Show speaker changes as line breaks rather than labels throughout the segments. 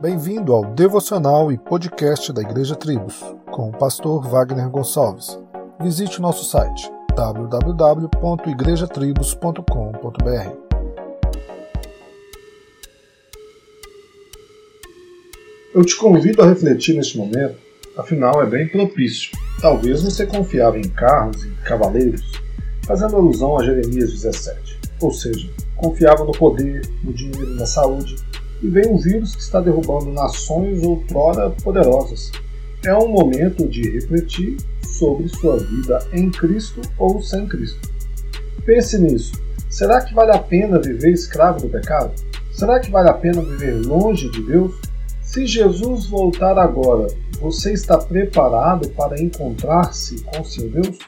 Bem-vindo ao devocional e podcast da Igreja Tribos, com o pastor Wagner Gonçalves. Visite o nosso site www.igrejatribos.com.br.
Eu te convido a refletir neste momento, afinal é bem propício. Talvez você confiava em carros e cavaleiros, fazendo alusão a Jeremias 17. Ou seja, confiava no poder, no dinheiro, na saúde, e vem um vírus que está derrubando nações outrora poderosas. É um momento de refletir sobre sua vida em Cristo ou sem Cristo. Pense nisso. Será que vale a pena viver escravo do pecado? Será que vale a pena viver longe de Deus? Se Jesus voltar agora, você está preparado para encontrar-se com seu Deus?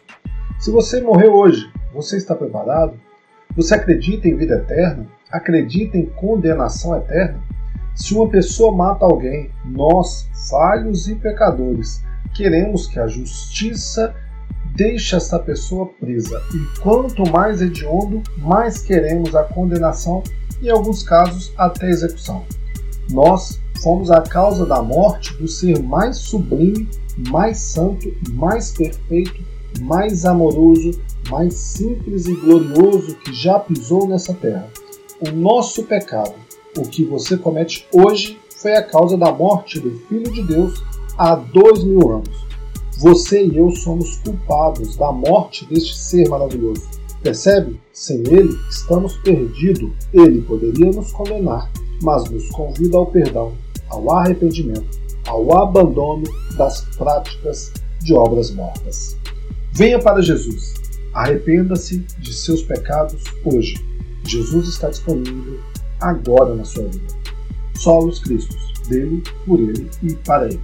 Se você morreu hoje, você está preparado? Você acredita em vida eterna? Acredita em condenação eterna? Se uma pessoa mata alguém, nós, falhos e pecadores, queremos que a justiça deixe essa pessoa presa. E quanto mais hediondo, mais queremos a condenação e, em alguns casos, até execução. Nós fomos a causa da morte do ser mais sublime, mais santo, mais perfeito, mais amoroso, mais simples e glorioso que já pisou nessa terra. O nosso pecado, o que você comete hoje, foi a causa da morte do Filho de Deus há dois mil anos. Você e eu somos culpados da morte deste ser maravilhoso. Percebe? Sem ele, estamos perdidos. Ele poderia nos condenar, mas nos convida ao perdão, ao arrependimento, ao abandono das práticas de obras mortas. Venha para Jesus. Arrependa-se de seus pecados hoje. Jesus está disponível agora na sua vida. Solos Cristos, dele, por ele e para ele.